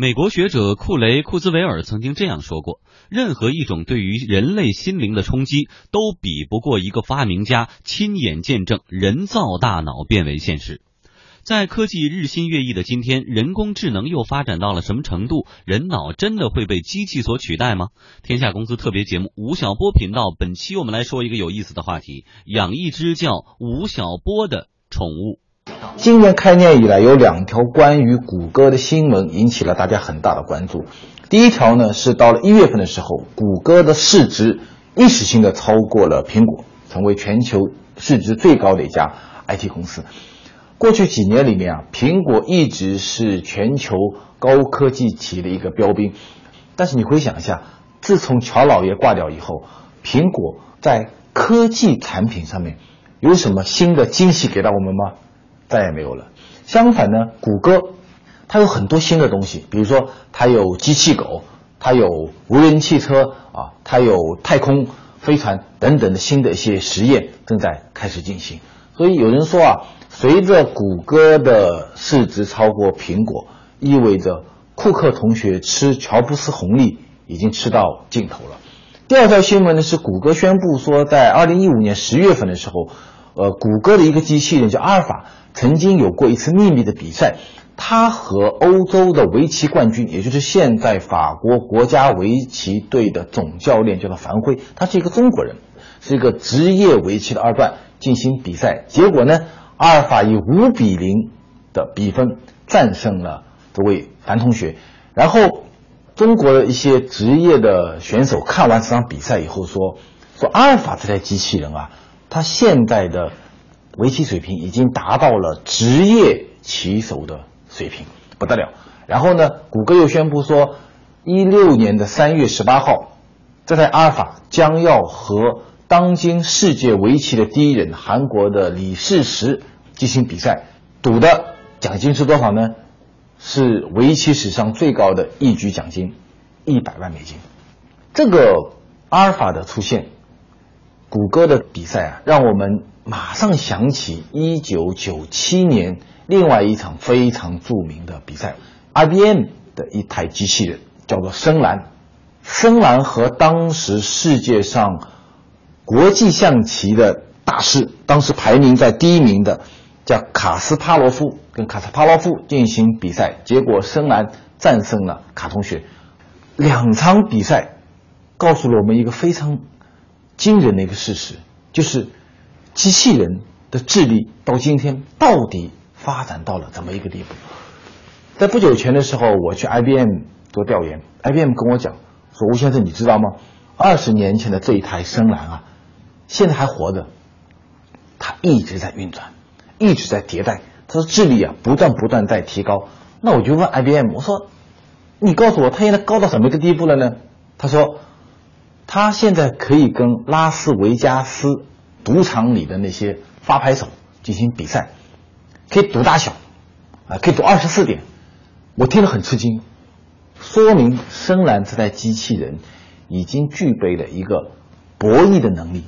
美国学者库雷库兹韦尔曾经这样说过：“任何一种对于人类心灵的冲击，都比不过一个发明家亲眼见证人造大脑变为现实。”在科技日新月异的今天，人工智能又发展到了什么程度？人脑真的会被机器所取代吗？天下公司特别节目吴晓波频道，本期我们来说一个有意思的话题：养一只叫吴晓波的宠物。今年开年以来，有两条关于谷歌的新闻引起了大家很大的关注。第一条呢，是到了一月份的时候，谷歌的市值历史性的超过了苹果，成为全球市值最高的一家 IT 公司。过去几年里面啊，苹果一直是全球高科技企业的一个标兵。但是你回想一下，自从乔老爷挂掉以后，苹果在科技产品上面有什么新的惊喜给到我们吗？再也没有了。相反呢，谷歌它有很多新的东西，比如说它有机器狗，它有无人汽车啊，它有太空飞船等等的新的一些实验正在开始进行。所以有人说啊。随着谷歌的市值超过苹果，意味着库克同学吃乔布斯红利已经吃到尽头了。第二条新闻呢是谷歌宣布说，在二零一五年十月份的时候，呃，谷歌的一个机器人叫阿尔法曾经有过一次秘密的比赛，他和欧洲的围棋冠军，也就是现在法国国家围棋队的总教练叫做樊辉，他是一个中国人，是一个职业围棋的二段进行比赛，结果呢？阿尔法以五比零的比分战胜了这位樊同学，然后中国的一些职业的选手看完这场比赛以后说：“说阿尔法这台机器人啊，他现在的围棋水平已经达到了职业棋手的水平，不得了。”然后呢，谷歌又宣布说，一六年的三月十八号，这台阿尔法将要和。当今世界围棋的第一人，韩国的李世石进行比赛，赌的奖金是多少呢？是围棋史上最高的一局奖金，一百万美金。这个阿尔法的出现，谷歌的比赛啊，让我们马上想起一九九七年另外一场非常著名的比赛，IBM 的一台机器人叫做深蓝。深蓝和当时世界上国际象棋的大师，当时排名在第一名的叫卡斯帕罗夫，跟卡斯帕罗夫进行比赛，结果深蓝战胜了卡同学。两场比赛告诉了我们一个非常惊人的一个事实，就是机器人的智力到今天到底发展到了怎么一个地步？在不久前的时候，我去 IBM 做调研，IBM 跟我讲说：“吴先生，你知道吗？二十年前的这一台深蓝啊。”现在还活着，它一直在运转，一直在迭代，它的智力啊不断不断在提高。那我就问 IBM，我说，你告诉我，它现在高到什么一个地步了呢？他说，他现在可以跟拉斯维加斯赌场里的那些发牌手进行比赛，可以赌大小，啊，可以赌二十四点。我听了很吃惊，说明深蓝这台机器人已经具备了一个博弈的能力。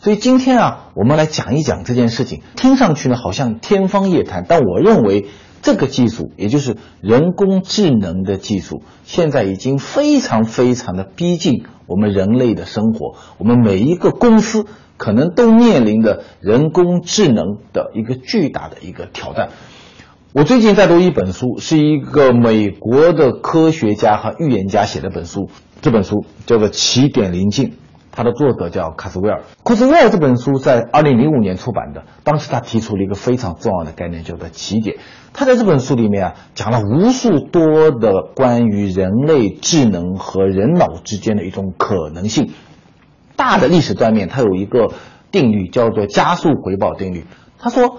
所以今天啊，我们来讲一讲这件事情。听上去呢，好像天方夜谭，但我认为这个技术，也就是人工智能的技术，现在已经非常非常的逼近我们人类的生活。我们每一个公司可能都面临着人工智能的一个巨大的一个挑战。我最近在读一本书，是一个美国的科学家和预言家写的本书，这本书叫做《起点临近》。他的作者叫卡斯威尔。卡斯威尔这本书在二零零五年出版的，当时他提出了一个非常重要的概念，叫做起点。他在这本书里面啊，讲了无数多的关于人类智能和人脑之间的一种可能性。大的历史断面，它有一个定律，叫做加速回报定律。他说，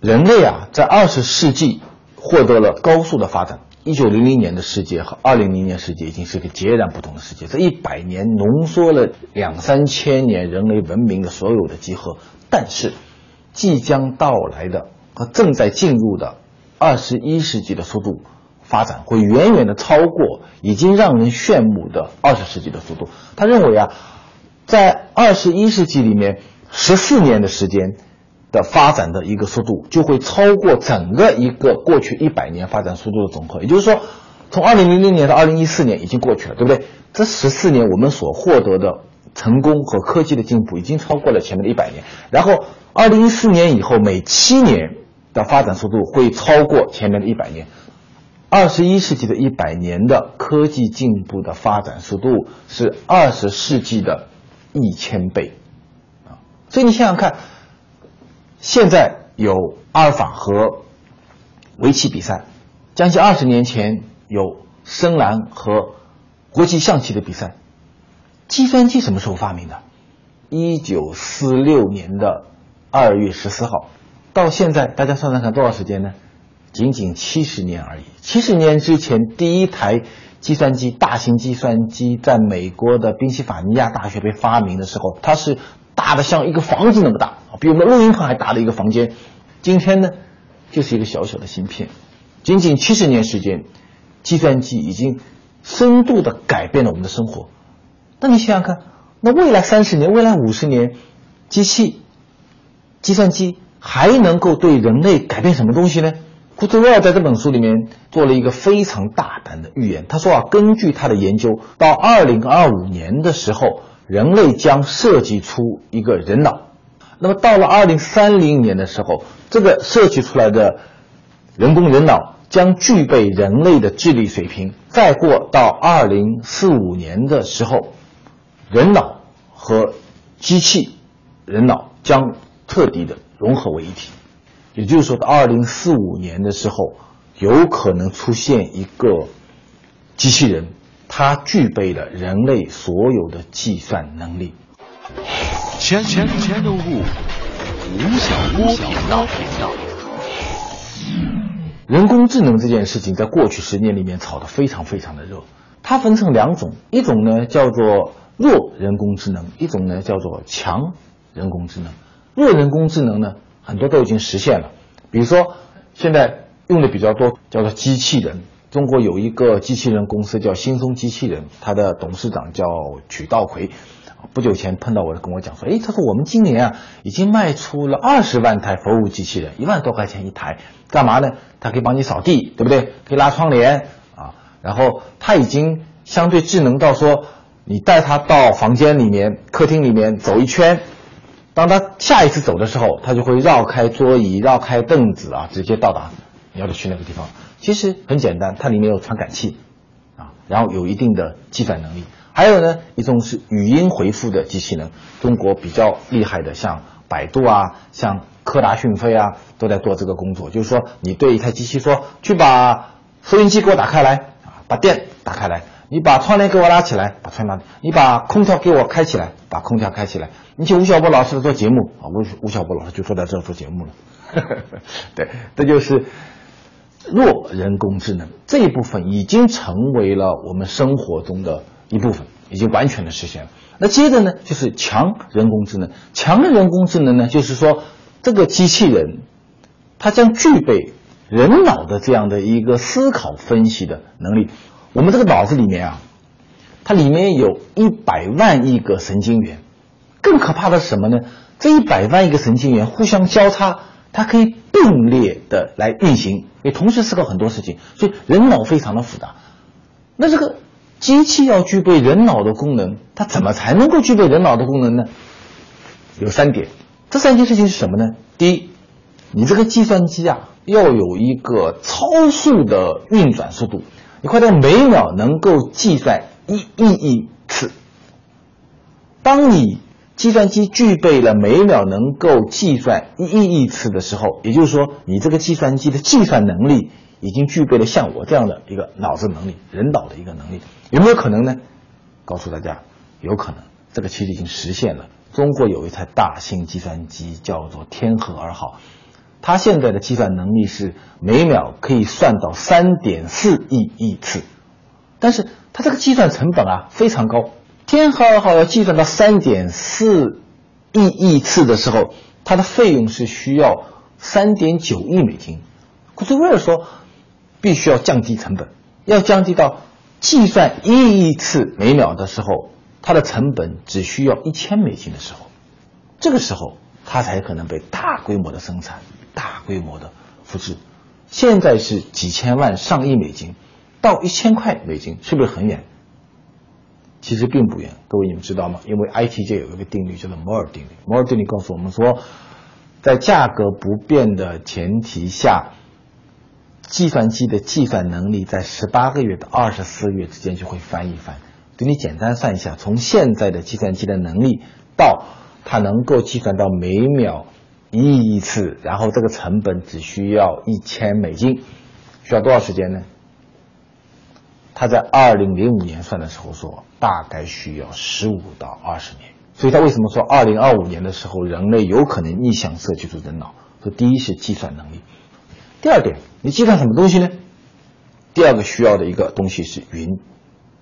人类啊，在二十世纪获得了高速的发展。一九零零年的世界和二零零年世界已经是个截然不同的世界。这一百年浓缩了两三千年人类文明的所有的集合，但是即将到来的和正在进入的二十一世纪的速度发展会远远的超过已经让人炫目的二十世纪的速度。他认为啊，在二十一世纪里面十四年的时间。的发展的一个速度就会超过整个一个过去一百年发展速度的总和，也就是说，从二零零零年到二零一四年已经过去了，对不对？这十四年我们所获得的成功和科技的进步已经超过了前面的一百年。然后二零一四年以后，每七年的发展速度会超过前面的一百年。二十一世纪的一百年的科技进步的发展速度是二十世纪的一千倍，啊！所以你想想看，现在有阿尔法和围棋比赛，将近二十年前有深蓝和国际象棋的比赛。计算机什么时候发明的？一九四六年的二月十四号，到现在大家算算看多少时间呢？仅仅七十年而已。七十年之前，第一台计算机，大型计算机，在美国的宾夕法尼亚大学被发明的时候，它是大的像一个房子那么大，比我们录音棚还大的一个房间。今天呢，就是一个小小的芯片。仅仅七十年时间，计算机已经深度的改变了我们的生活。那你想想看，那未来三十年，未来五十年，机器、计算机还能够对人类改变什么东西呢？库兹韦尔在这本书里面做了一个非常大胆的预言。他说啊，根据他的研究，到二零二五年的时候，人类将设计出一个人脑。那么到了二零三零年的时候，这个设计出来的人工人脑将具备人类的智力水平。再过到二零四五年的时候，人脑和机器人脑将彻底的融合为一体。也就是说，到二零四五年的时候，有可能出现一个机器人，它具备了人类所有的计算能力。千千千度物，吴晓波频道。人工智能这件事情，在过去十年里面炒得非常非常的热。它分成两种，一种呢叫做弱人工智能，一种呢叫做强人工智能。弱人工智能呢？很多都已经实现了，比如说现在用的比较多叫做机器人。中国有一个机器人公司叫新松机器人，它的董事长叫曲道奎。不久前碰到我，跟我讲说，哎，他说我们今年啊已经卖出了二十万台服务机器人，一万多块钱一台，干嘛呢？它可以帮你扫地，对不对？可以拉窗帘啊。然后它已经相对智能到说，你带它到房间里面、客厅里面走一圈。当他下一次走的时候，他就会绕开桌椅，绕开凳子啊，直接到达你要去那个地方。其实很简单，它里面有传感器啊，然后有一定的计算能力。还有呢，一种是语音回复的机器人，中国比较厉害的，像百度啊，像科达讯飞啊，都在做这个工作。就是说，你对一台机器说，去把收音机给我打开来啊，把电打开来。你把窗帘给我拉起来，把窗帘；你把空调给我开起来，把空调开起来。你请吴晓波老师做节目啊，吴吴晓波老师就坐在这儿做节目了。对，这就是弱人工智能这一部分已经成为了我们生活中的一部分，已经完全的实现了。那接着呢，就是强人工智能。强人工智能呢，就是说这个机器人它将具备人脑的这样的一个思考分析的能力。我们这个脑子里面啊，它里面有一百万亿个神经元，更可怕的是什么呢？这一百万亿个神经元互相交叉，它可以并列的来运行，也同时思考很多事情。所以人脑非常的复杂。那这个机器要具备人脑的功能，它怎么才能够具备人脑的功能呢？有三点，这三件事情是什么呢？第一，你这个计算机啊，要有一个超速的运转速度。你快到每秒能够计算一亿亿次。当你计算机具备了每秒能够计算一亿亿次的时候，也就是说，你这个计算机的计算能力已经具备了像我这样的一个脑子能力，人脑的一个能力，有没有可能呢？告诉大家，有可能，这个其实已经实现了。中国有一台大型计算机叫做天河二号。它现在的计算能力是每秒可以算到三点四亿亿次，但是它这个计算成本啊非常高。天河二号要计算到三点四亿亿次的时候，它的费用是需要三点九亿美金。库兹韦尔说，必须要降低成本，要降低到计算一亿次每秒的时候，它的成本只需要一千美金的时候，这个时候它才可能被大规模的生产。大规模的复制，现在是几千万、上亿美金，到一千块美金是不是很远？其实并不远。各位你们知道吗？因为 IT 界有一个定律叫做摩尔定律。摩尔定律告诉我们说，在价格不变的前提下，计算机的计算能力在十八个月到二十四个月之间就会翻一番。给你简单算一下，从现在的计算机的能力到它能够计算到每秒一亿次，然后这个成本只需要一千美金，需要多少时间呢？他在二零零五年算的时候说，大概需要十五到二十年。所以他为什么说二零二五年的时候人类有可能逆向设计出人脑？说第一是计算能力，第二点，你计算什么东西呢？第二个需要的一个东西是云。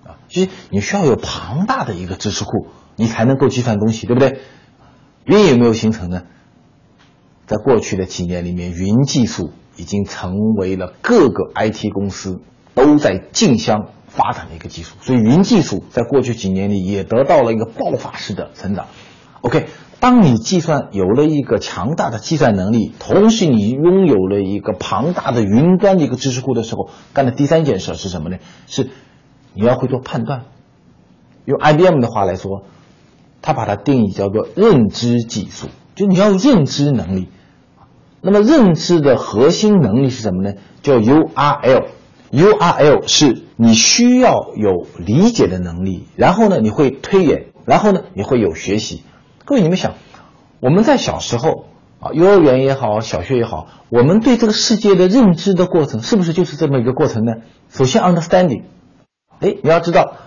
啊其实你需要有庞大的一个知识库，你才能够计算东西，对不对？云有没有形成呢？在过去的几年里面，云技术已经成为了各个 IT 公司都在竞相发展的一个技术，所以云技术在过去几年里也得到了一个爆发式的成长。OK，当你计算有了一个强大的计算能力，同时你拥有了一个庞大的云端的一个知识库的时候，干的第三件事是什么呢？是。你要会做判断，用 IBM 的话来说，他把它定义叫做认知技术，就你要认知能力。那么认知的核心能力是什么呢？叫 URL。URL 是你需要有理解的能力，然后呢你会推演，然后呢你会有学习。各位你们想，我们在小时候啊，幼儿园也好，小学也好，我们对这个世界的认知的过程，是不是就是这么一个过程呢？首先 understanding。哎，你要知道，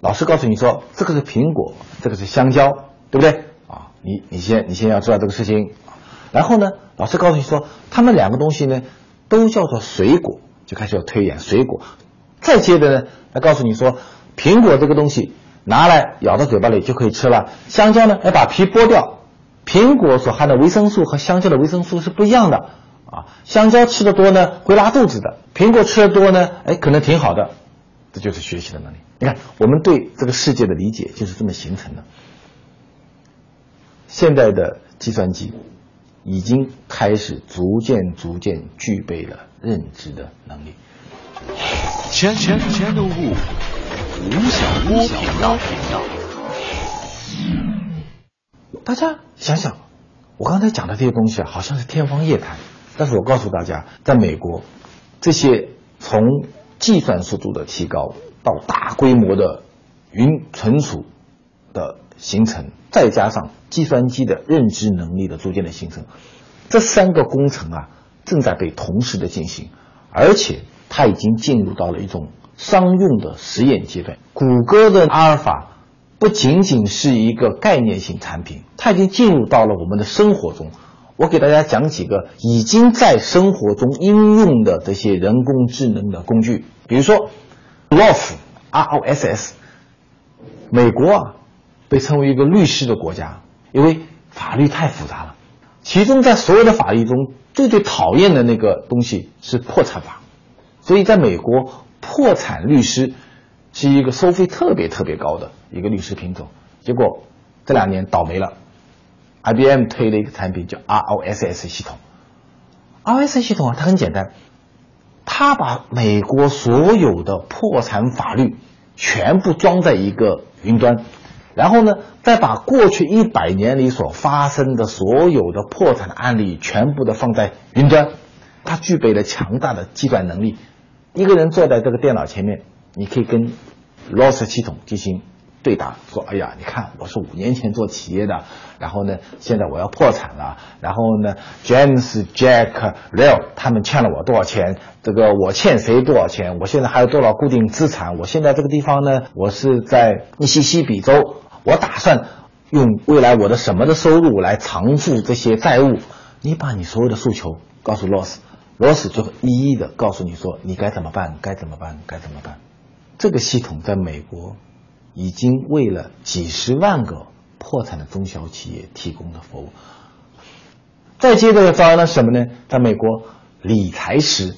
老师告诉你说这个是苹果，这个是香蕉，对不对？啊，你你先你先要知道这个事情，然后呢，老师告诉你说他们两个东西呢都叫做水果，就开始要推演水果。再接着呢，他告诉你说苹果这个东西拿来咬到嘴巴里就可以吃了，香蕉呢要把皮剥掉。苹果所含的维生素和香蕉的维生素是不一样的啊，香蕉吃的多呢会拉肚子的，苹果吃的多呢，哎可能挺好的。这就是学习的能力。你看，我们对这个世界的理解就是这么形成的。现在的计算机已经开始逐渐、逐渐具备了认知的能力。全全全都物，吴晓波频道。大家想想，我刚才讲的这些东西啊，好像是天方夜谭。但是我告诉大家，在美国，这些从计算速度的提高，到大规模的云存储的形成，再加上计算机的认知能力的逐渐的形成，这三个工程啊正在被同时的进行，而且它已经进入到了一种商用的实验阶段。谷歌的阿尔法不仅仅是一个概念性产品，它已经进入到了我们的生活中。我给大家讲几个已经在生活中应用的这些人工智能的工具，比如说，ROS，R O S S，美国啊被称为一个律师的国家，因为法律太复杂了，其中在所有的法律中最最讨厌的那个东西是破产法，所以在美国，破产律师是一个收费特别特别高的一个律师品种，结果这两年倒霉了。IBM 推了一个产品叫 ROSS 系统，ROSS 系统啊，它很简单，它把美国所有的破产法律全部装在一个云端，然后呢，再把过去一百年里所发生的所有的破产的案例全部的放在云端，它具备了强大的计算能力。一个人坐在这个电脑前面，你可以跟 Loss 系统进行。对答说：“哎呀，你看，我是五年前做企业的，然后呢，现在我要破产了。然后呢，James、Jack、Leo 他们欠了我多少钱？这个我欠谁多少钱？我现在还有多少固定资产？我现在这个地方呢，我是在密西西比州，我打算用未来我的什么的收入来偿付这些债务。你把你所有的诉求告诉 Loss Ross，Ross 就会一一的告诉你说你该怎么办，该怎么办，该怎么办。这个系统在美国。”已经为了几十万个破产的中小企业提供了服务。再接着招呢什么呢？在美国，理财师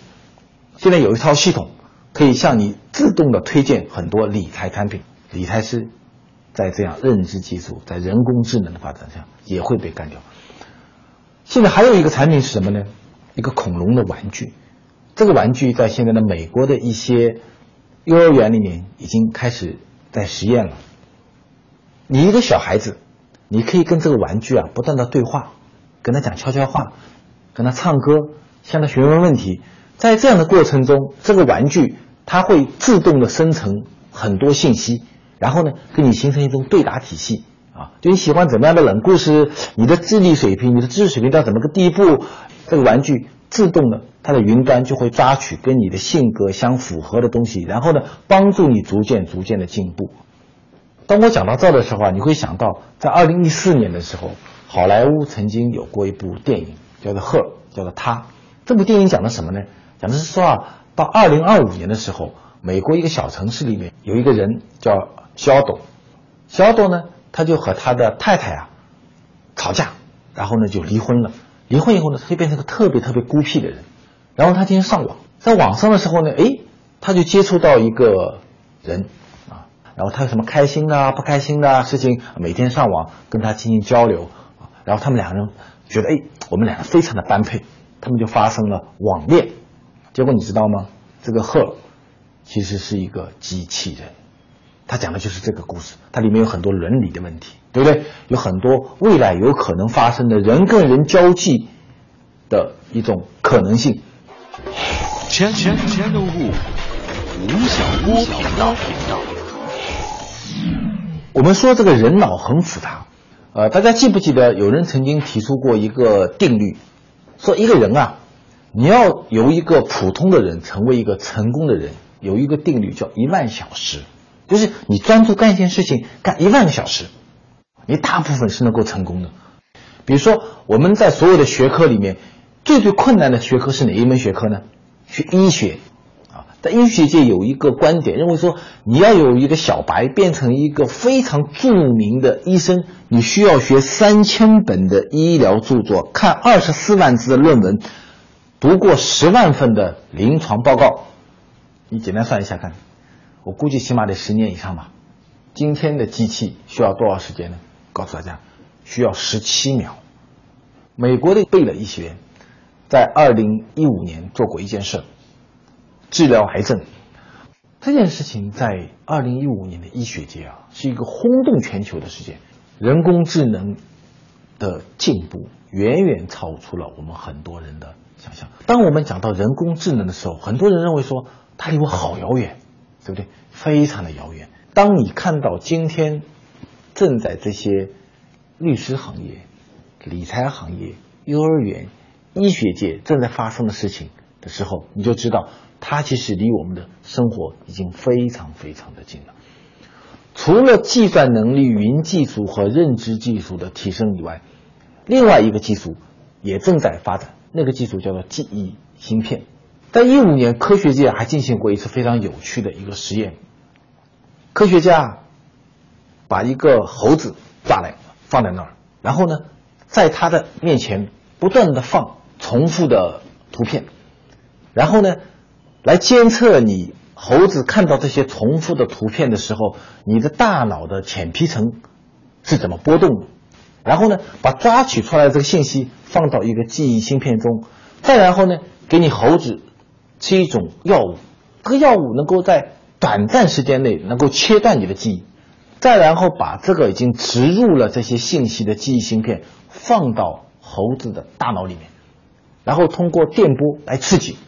现在有一套系统，可以向你自动的推荐很多理财产品。理财师在这样认知技术、在人工智能的发展下，也会被干掉。现在还有一个产品是什么呢？一个恐龙的玩具。这个玩具在现在的美国的一些幼儿园里面已经开始在实验了。你一个小孩子，你可以跟这个玩具啊不断的对话，跟他讲悄悄话，跟他唱歌，向他询问问题。在这样的过程中，这个玩具它会自动的生成很多信息，然后呢，跟你形成一种对答体系啊。就你喜欢怎么样的冷故事，你的智力水平、你的知识水平到怎么个地步，这个玩具自动的，它的云端就会抓取跟你的性格相符合的东西，然后呢，帮助你逐渐逐渐的进步。当我讲到这儿的时候啊，你会想到，在二零一四年的时候，好莱坞曾经有过一部电影，叫做《赫》，叫做他。这部电影讲的什么呢？讲的是说啊，到二零二五年的时候，美国一个小城市里面有一个人叫肖斗，肖斗呢，他就和他的太太啊吵架，然后呢就离婚了。离婚以后呢，他就变成个特别特别孤僻的人。然后他天天上网，在网上的时候呢，哎，他就接触到一个人啊。然后他有什么开心的、不开心的事情，每天上网跟他进行交流，然后他们两个人觉得，哎，我们两个非常的般配，他们就发生了网恋。结果你知道吗？这个贺其实是一个机器人，他讲的就是这个故事，它里面有很多伦理的问题，对不对？有很多未来有可能发生的人跟人交际的一种可能性。全全全都物吴晓波频道。我们说这个人脑很复杂，呃，大家记不记得有人曾经提出过一个定律，说一个人啊，你要由一个普通的人成为一个成功的人，有一个定律叫一万小时，就是你专注干一件事情干一万个小时，你大部分是能够成功的。比如说我们在所有的学科里面，最最困难的学科是哪一门学科呢？学医学啊。在医学界有一个观点，认为说你要有一个小白变成一个非常著名的医生，你需要学三千本的医疗著作，看二十四万字的论文，读过十万份的临床报告。你简单算一下看，我估计起码得十年以上吧。今天的机器需要多少时间呢？告诉大家，需要十七秒。美国的贝勒医学院在二零一五年做过一件事。治疗癌症这件事情，在二零一五年的医学界啊，是一个轰动全球的事件。人工智能的进步远远超出了我们很多人的想象。当我们讲到人工智能的时候，很多人认为说它离我好遥远，对不对？非常的遥远。当你看到今天正在这些律师行业、理财行业、幼儿园、医学界正在发生的事情的时候，你就知道。它其实离我们的生活已经非常非常的近了。除了计算能力、云技术和认知技术的提升以外，另外一个技术也正在发展，那个技术叫做记忆芯片。在一五年，科学界还进行过一次非常有趣的一个实验。科学家把一个猴子抓来放在那儿，然后呢，在他的面前不断的放重复的图片，然后呢。来监测你猴子看到这些重复的图片的时候，你的大脑的浅皮层是怎么波动的？然后呢，把抓取出来的这个信息放到一个记忆芯片中，再然后呢，给你猴子是一种药物，这个药物能够在短暂时间内能够切断你的记忆，再然后把这个已经植入了这些信息的记忆芯片放到猴子的大脑里面，然后通过电波来刺激。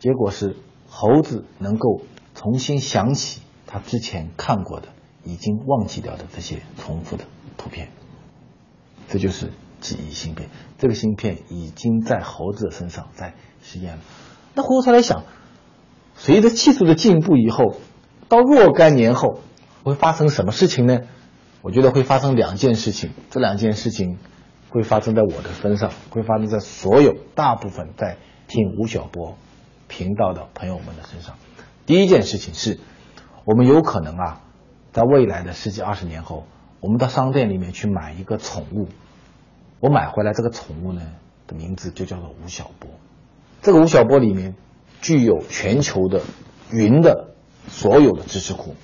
结果是猴子能够重新想起他之前看过的、已经忘记掉的这些重复的图片，这就是记忆芯片。这个芯片已经在猴子身上在实验了。那回过头来想，随着技术的进步以后，到若干年后会发生什么事情呢？我觉得会发生两件事情。这两件事情会发生在我的身上，会发生在所有大部分在听吴晓波。频道的朋友们的身上，第一件事情是，我们有可能啊，在未来的十几二十年后，我们到商店里面去买一个宠物，我买回来这个宠物呢的名字就叫做吴晓波，这个吴晓波里面具有全球的云的所有的知识库，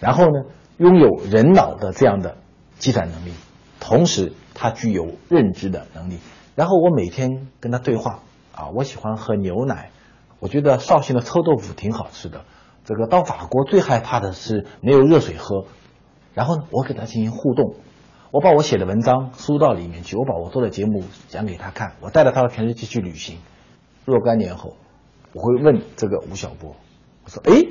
然后呢拥有人脑的这样的计算能力，同时它具有认知的能力，然后我每天跟他对话啊，我喜欢喝牛奶。我觉得绍兴的臭豆腐挺好吃的，这个到法国最害怕的是没有热水喝。然后呢，我给他进行互动，我把我写的文章输到里面去，我把我做的节目讲给他看，我带着他到全世界去旅行。若干年后，我会问这个吴晓波，我说：“哎，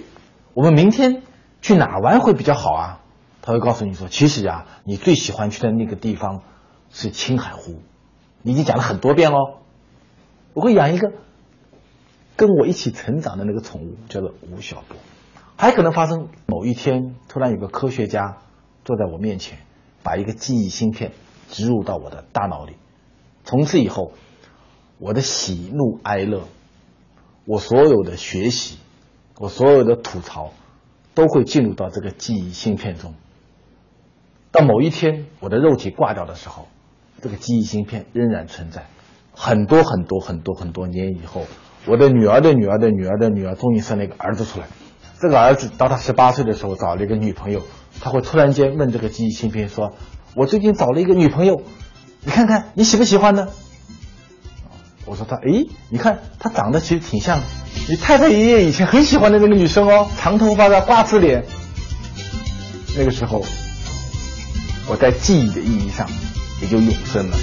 我们明天去哪玩会比较好啊？”他会告诉你说：“其实啊，你最喜欢去的那个地方是青海湖，你已经讲了很多遍喽。”我会养一个跟我一起成长的那个宠物，叫做吴晓波。还可能发生某一天，突然有个科学家。坐在我面前，把一个记忆芯片植入到我的大脑里。从此以后，我的喜怒哀乐，我所有的学习，我所有的吐槽，都会进入到这个记忆芯片中。到某一天，我的肉体挂掉的时候，这个记忆芯片仍然存在。很多很多很多很多年以后，我的女儿的女儿的女儿的女儿终于生了一个儿子出来。这个儿子到他十八岁的时候，找了一个女朋友。他会突然间问这个记忆芯片说：“我最近找了一个女朋友，你看看你喜不喜欢呢？”我说他，诶，你看他长得其实挺像你太太爷爷以前很喜欢的那个女生哦，长头发的瓜子脸。那个时候，我在记忆的意义上也就永生了。